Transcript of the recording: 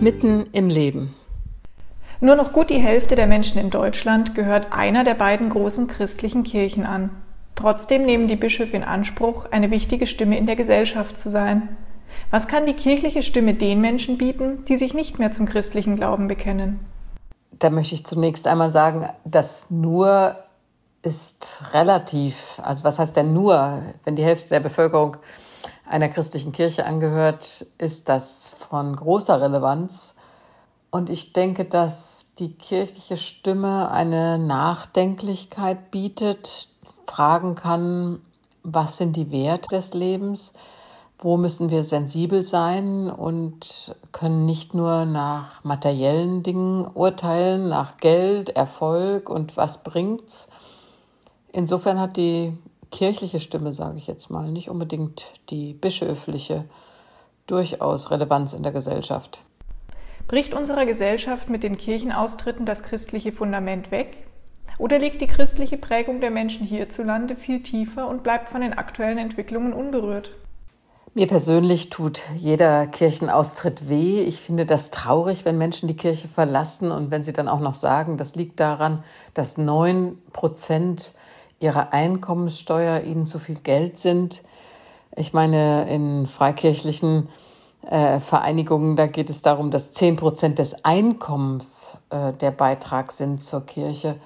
mitten im Leben. Nur noch gut die Hälfte der Menschen in Deutschland gehört einer der beiden großen christlichen Kirchen an. Trotzdem nehmen die Bischöfe in Anspruch, eine wichtige Stimme in der Gesellschaft zu sein. Was kann die kirchliche Stimme den Menschen bieten, die sich nicht mehr zum christlichen Glauben bekennen? Da möchte ich zunächst einmal sagen, dass nur ist relativ. Also was heißt denn nur? Wenn die Hälfte der Bevölkerung einer christlichen Kirche angehört, ist das von großer Relevanz. Und ich denke, dass die kirchliche Stimme eine Nachdenklichkeit bietet, fragen kann, was sind die Werte des Lebens, wo müssen wir sensibel sein und können nicht nur nach materiellen Dingen urteilen, nach Geld, Erfolg und was bringt's. Insofern hat die kirchliche Stimme, sage ich jetzt mal, nicht unbedingt die bischöfliche, durchaus Relevanz in der Gesellschaft. Bricht unserer Gesellschaft mit den Kirchenaustritten das christliche Fundament weg? Oder liegt die christliche Prägung der Menschen hierzulande viel tiefer und bleibt von den aktuellen Entwicklungen unberührt? Mir persönlich tut jeder Kirchenaustritt weh. Ich finde das traurig, wenn Menschen die Kirche verlassen und wenn sie dann auch noch sagen, das liegt daran, dass neun Prozent ihrer Einkommenssteuer ihnen zu viel Geld sind. Ich meine, in freikirchlichen äh, Vereinigungen, da geht es darum, dass zehn Prozent des Einkommens äh, der Beitrag sind zur Kirche.